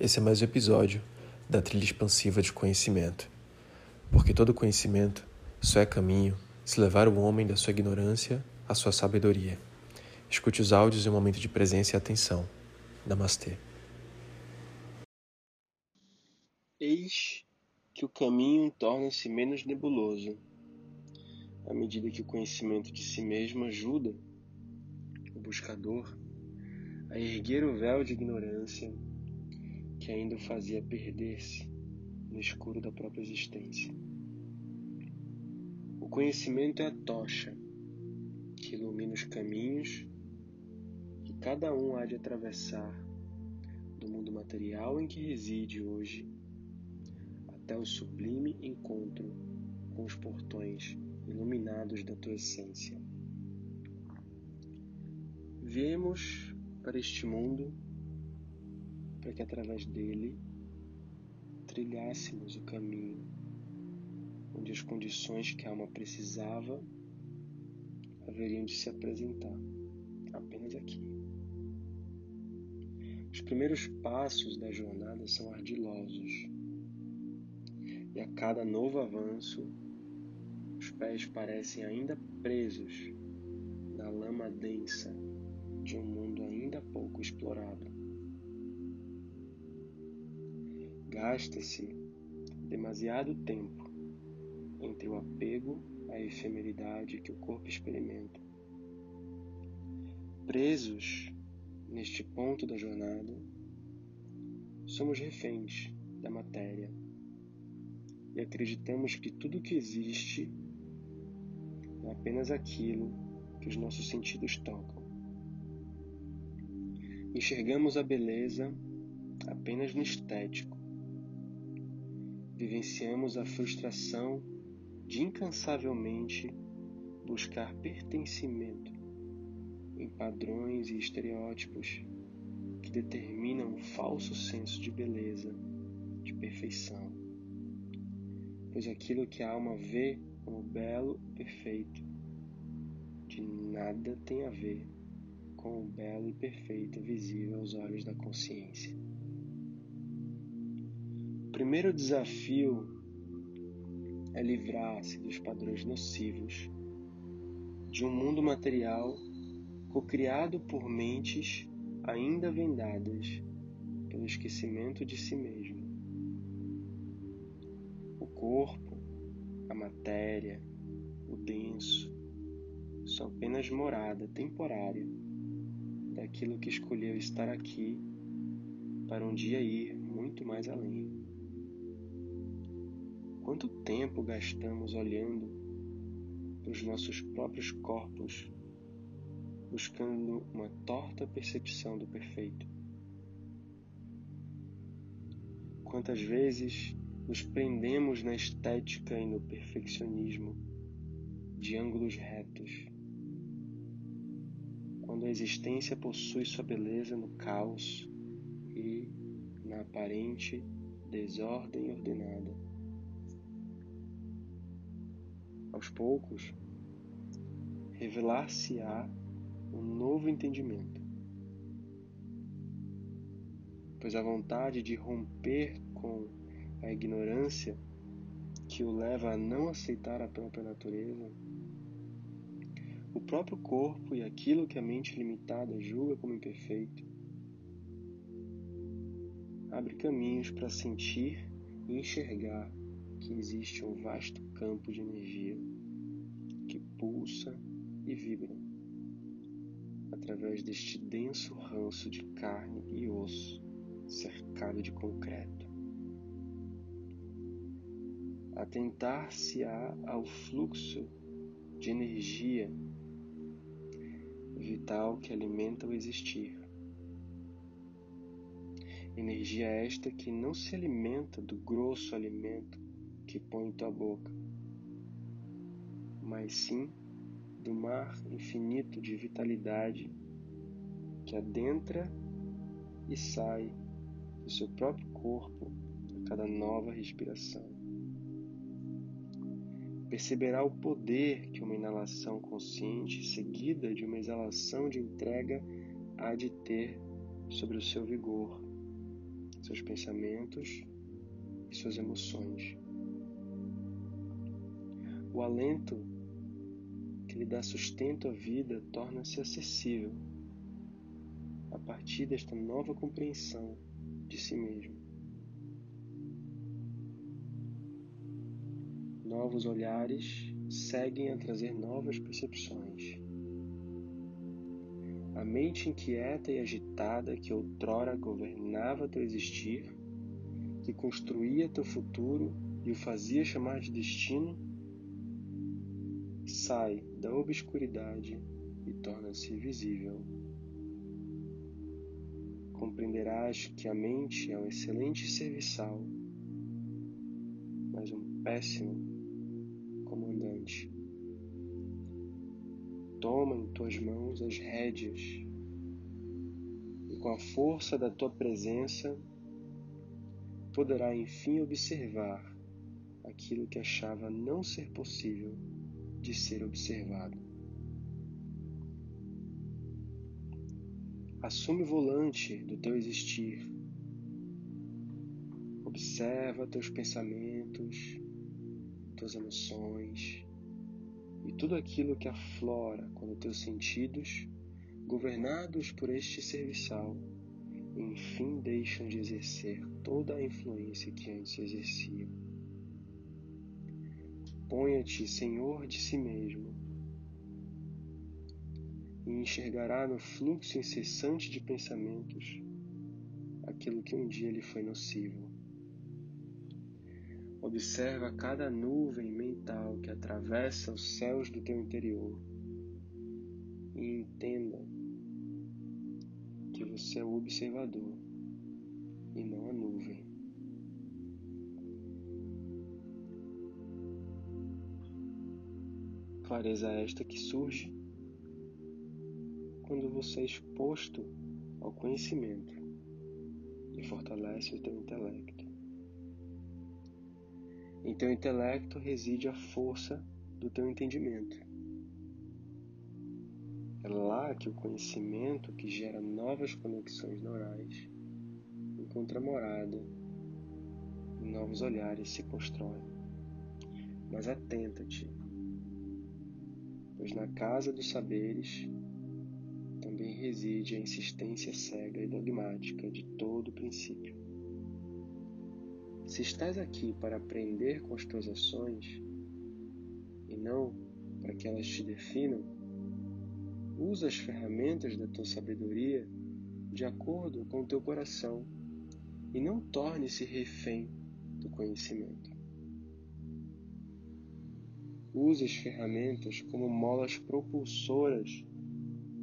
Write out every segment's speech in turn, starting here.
Esse é mais um episódio da trilha expansiva de conhecimento. Porque todo conhecimento só é caminho se levar o homem da sua ignorância à sua sabedoria. Escute os áudios em um momento de presença e atenção. Namastê. Eis que o caminho torna-se menos nebuloso, à medida que o conhecimento de si mesmo ajuda o buscador a erguer o véu de ignorância que ainda o fazia perder-se no escuro da própria existência. O conhecimento é a tocha que ilumina os caminhos que cada um há de atravessar do mundo material em que reside hoje até o sublime encontro com os portões iluminados da tua essência. Viemos para este mundo para que através dele trilhássemos o caminho onde as condições que a alma precisava haveriam de se apresentar apenas aqui. Os primeiros passos da jornada são ardilosos e a cada novo avanço os pés parecem ainda presos na lama densa de um mundo ainda pouco explorado. Gasta-se demasiado tempo entre o apego à efemeridade que o corpo experimenta. Presos neste ponto da jornada, somos reféns da matéria e acreditamos que tudo que existe é apenas aquilo que os nossos sentidos tocam. Enxergamos a beleza apenas no estético vivenciamos a frustração de incansavelmente buscar pertencimento em padrões e estereótipos que determinam um falso senso de beleza, de perfeição. Pois aquilo que a alma vê como belo e perfeito de nada tem a ver com o belo e perfeito visível aos olhos da consciência primeiro desafio é livrar-se dos padrões nocivos de um mundo material cocriado por mentes ainda vendadas pelo esquecimento de si mesmo. O corpo, a matéria, o denso são apenas morada temporária daquilo que escolheu estar aqui para um dia ir muito mais além. Quanto tempo gastamos olhando para os nossos próprios corpos, buscando uma torta percepção do perfeito? Quantas vezes nos prendemos na estética e no perfeccionismo de ângulos retos, quando a existência possui sua beleza no caos e na aparente desordem ordenada. Aos poucos, revelar-se-á um novo entendimento. Pois a vontade de romper com a ignorância que o leva a não aceitar a própria natureza, o próprio corpo e aquilo que a mente limitada julga como imperfeito, abre caminhos para sentir e enxergar que existe um vasto campo de energia que pulsa e vibra através deste denso ranço de carne e osso cercado de concreto. Atentar-se-á ao fluxo de energia vital que alimenta o existir. Energia esta que não se alimenta do grosso alimento que põe em tua boca, mas sim do mar infinito de vitalidade que adentra e sai do seu próprio corpo a cada nova respiração. Perceberá o poder que uma inalação consciente seguida de uma exalação de entrega há de ter sobre o seu vigor, seus pensamentos e suas emoções. O alento que lhe dá sustento à vida torna-se acessível a partir desta nova compreensão de si mesmo. Novos olhares seguem a trazer novas percepções. A mente inquieta e agitada que outrora governava teu existir, que construía teu futuro e o fazia chamar de destino, sai da obscuridade e torna-se visível. Compreenderás que a mente é um excelente serviçal, mas um péssimo comandante. Toma em tuas mãos as rédeas e com a força da tua presença poderá enfim observar aquilo que achava não ser possível de ser observado. Assume o volante do teu existir. Observa teus pensamentos, tuas emoções e tudo aquilo que aflora quando teus sentidos, governados por este serviçal, enfim deixam de exercer toda a influência que antes exerciam. Ponha-te senhor de si mesmo e enxergará no fluxo incessante de pensamentos aquilo que um dia lhe foi nocivo. Observa cada nuvem mental que atravessa os céus do teu interior e entenda que você é o observador e não a nuvem. Clareza esta que surge quando você é exposto ao conhecimento e fortalece o teu intelecto. Em teu intelecto reside a força do teu entendimento. É lá que o conhecimento que gera novas conexões neurais encontra morada e novos olhares se constroem. Mas atenta-te, pois na casa dos saberes também reside a insistência cega e dogmática de todo princípio. Se estás aqui para aprender com as tuas ações e não para que elas te definam, usa as ferramentas da tua sabedoria de acordo com o teu coração e não torne-se refém do conhecimento. Use as ferramentas como molas propulsoras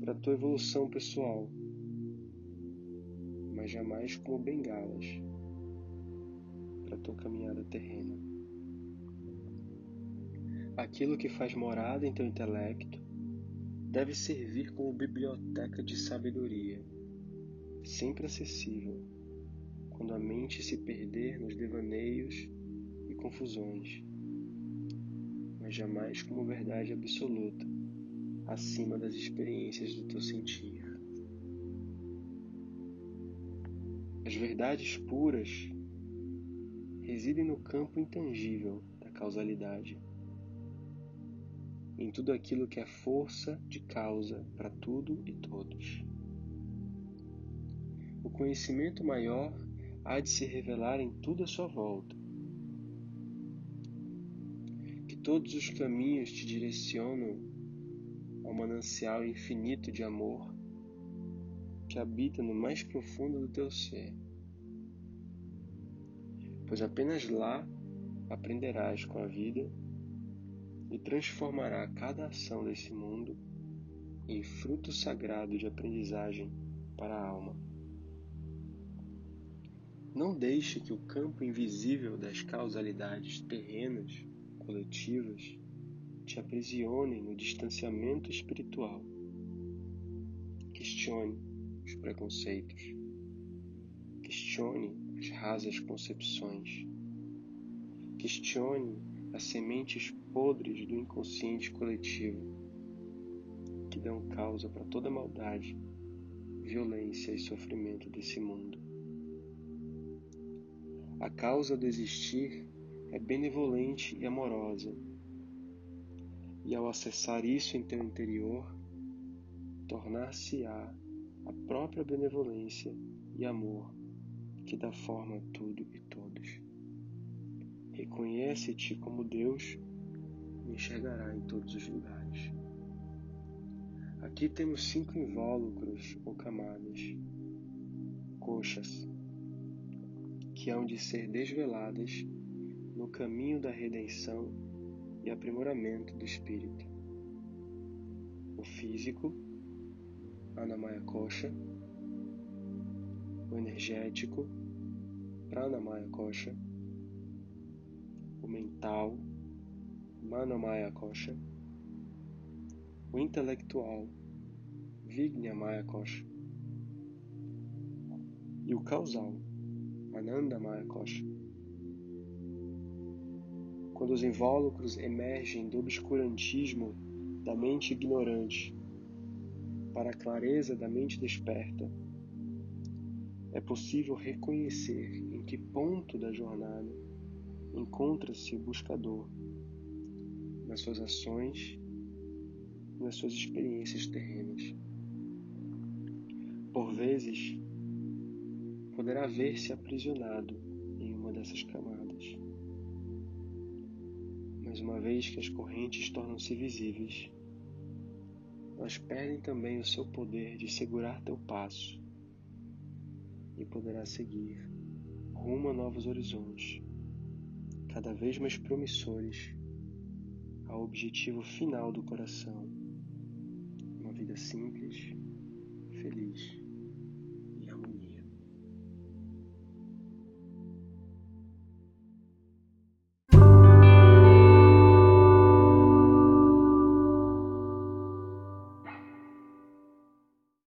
para a tua evolução pessoal, mas jamais como bengalas para a tua caminhada terrena. Aquilo que faz morada em teu intelecto deve servir como biblioteca de sabedoria, sempre acessível, quando a mente se perder nos devaneios e confusões, mas jamais como verdade absoluta, acima das experiências do teu sentir. As verdades puras residem no campo intangível da causalidade, em tudo aquilo que é força de causa para tudo e todos. O conhecimento maior há de se revelar em tudo à sua volta. Todos os caminhos te direcionam ao manancial infinito de amor que habita no mais profundo do teu ser pois apenas lá aprenderás com a vida e transformará cada ação desse mundo em fruto sagrado de aprendizagem para a alma. Não deixe que o campo invisível das causalidades terrenas, coletivas, te aprisione no distanciamento espiritual. Questione os preconceitos. Questione as rasas concepções. Questione as sementes podres do inconsciente coletivo que dão causa para toda maldade, violência e sofrimento desse mundo. A causa do existir é benevolente e amorosa. E ao acessar isso em teu interior, tornar-se-á a própria benevolência e amor que dá forma a tudo e todos. Reconhece-te como Deus e enxergará em todos os lugares. Aqui temos cinco invólucros ou camadas, coxas, que hão de ser desveladas no caminho da redenção e aprimoramento do espírito. O físico, Anamaya Kosha, o energético, Pranamaya Kosha, o mental, Manomaya Kosha, o intelectual, Vignamaya Kosha, e o causal, Anandamaya Kosha. Quando os invólucros emergem do obscurantismo da mente ignorante para a clareza da mente desperta, é possível reconhecer em que ponto da jornada encontra-se o buscador nas suas ações nas suas experiências terrenas. Por vezes, poderá ver-se aprisionado em uma dessas camadas. Mas uma vez que as correntes tornam-se visíveis, elas perdem também o seu poder de segurar teu passo e poderá seguir rumo a novos horizontes, cada vez mais promissores ao objetivo final do coração, uma vida simples,